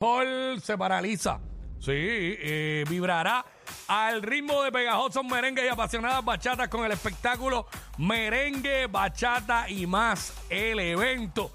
Paul se paraliza. Sí, eh, vibrará al ritmo de pegajosos merengue y apasionadas bachatas con el espectáculo Merengue, Bachata y más, el evento.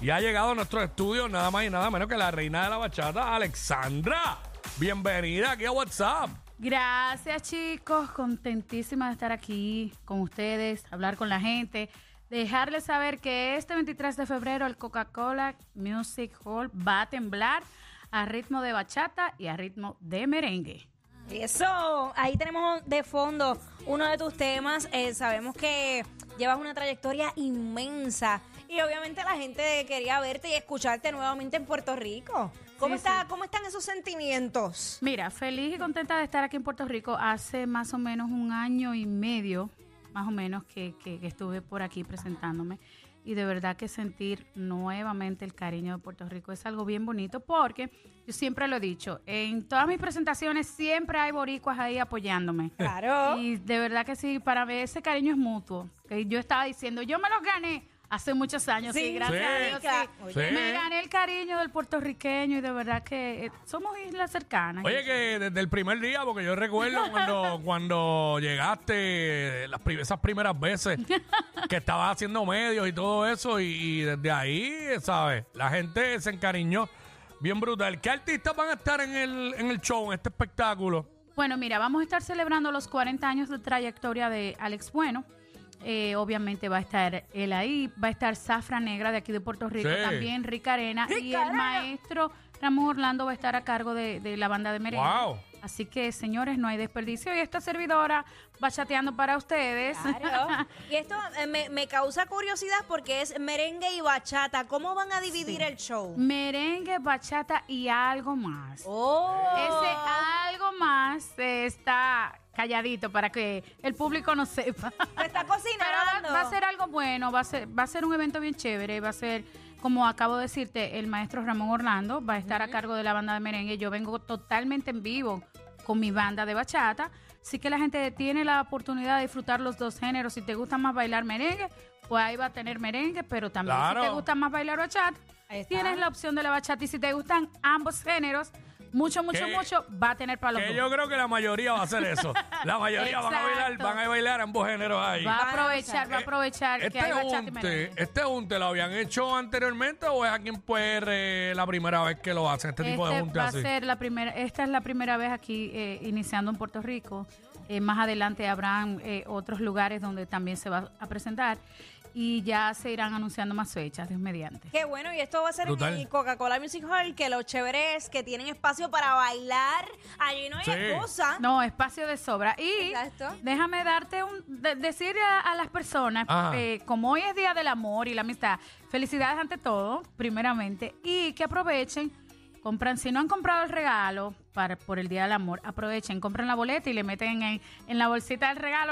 Y ha llegado a nuestro estudio nada más y nada menos que la reina de la bachata, Alexandra. Bienvenida aquí a WhatsApp. Gracias chicos, contentísima de estar aquí con ustedes, hablar con la gente, dejarles saber que este 23 de febrero el Coca-Cola Music Hall va a temblar a ritmo de bachata y a ritmo de merengue. Eso, ahí tenemos de fondo uno de tus temas. Eh, sabemos que llevas una trayectoria inmensa y obviamente la gente quería verte y escucharte nuevamente en Puerto Rico. ¿Cómo, Sí, está, sí. ¿Cómo están esos sentimientos? Mira, feliz y contenta de estar aquí en Puerto Rico. Hace más o menos un año y medio, más o menos, que, que- que estuve por aquí presentándome. Y de verdad que sentir nuevamente el cariño de Puerto Rico es algo bien bonito porque yo siempre lo he dicho, en todas mis presentaciones siempre hay boricuas ahí apoyándome. Claro. Y de verdad que sí, para mí ese cariño es mutuo. Que yo estaba diciendo, yo me los gané hace muchos años, sí, Sí, gracias a. Dios. sí. Me gané el cariño del puertorriqueño y de verdad que eh, somos islas cercanas. Oye, que desde el primer día, porque yo recuerdo cuando, cuando llegaste, las prim- esas primeras veces que estabas haciendo medios y todo eso, y, y desde ahí, ¿sabes? La gente se encariñó bien brutal. ¿Qué artistas van a estar en el, en el show, en este espectáculo? Bueno, mira, vamos a estar celebrando los 40 años de trayectoria de Alex Bueno. Eh, obviamente va a estar él ahí, va a estar Zafra Negra de aquí de Puerto Rico, Sí. también Rica Arena y el Arena. maestro Ramón Orlando va a estar a cargo de, de la banda de merengue. Wow. Así que, señores, no hay desperdicio. Y esta servidora va chateando para ustedes. Claro. y esto eh, me, me causa curiosidad porque es merengue y bachata. ¿Cómo van a dividir el show? merengue, bachata y algo más. Oh. Ese algo más está calladito para que el público no sepa. Se está Pero cocinando. va a ser algo bueno, va a ser, va a ser un evento bien chévere, va a ser, como acabo de decirte, el maestro Ramón Orlando va a estar a cargo de la banda de merengue. Yo vengo totalmente en vivo con mi banda de bachata. Así que la gente tiene la oportunidad de disfrutar los dos géneros. Si te gusta más bailar merengue, pues ahí va a tener merengue, pero también Claro. si te gusta más bailar bachata, tienes la opción de la bachata. Y si te gustan ambos géneros, mucho, mucho, Que- mucho, va a tener para los Que dos. yo creo que la mayoría va a hacer eso. La mayoría van a bailar, Exacto. van a bailar ambos géneros ahí. Va a aprovechar, va a aprovechar que Este hay bachata y unte, merengue. este unte lo habían hecho anteriormente o es aquí en PR la primera vez que lo hacen, este tipo de Este junte va así. a ser la primera, esta es la primera vez aquí eh, iniciando en Puerto Rico. Eh, más adelante habrán eh, otros lugares donde también se va a presentar y ya se irán anunciando más fechas, Dios mediante. Qué bueno, y esto va a ser Brutal. en el Coca-Cola Music Hall, que lo chévere es que tienen espacio para bailar. Allí no hay Sí. excusa. No, espacio de sobra. Y Exacto. déjame darte un, de- decir a, a las personas, eh, como hoy es Día del Amor y la Amistad, felicidades ante todo, primeramente, y que aprovechen, compran, si no han comprado el regalo para, por el Día del Amor, aprovechen, compren la boleta y le meten en, en la bolsita del regalo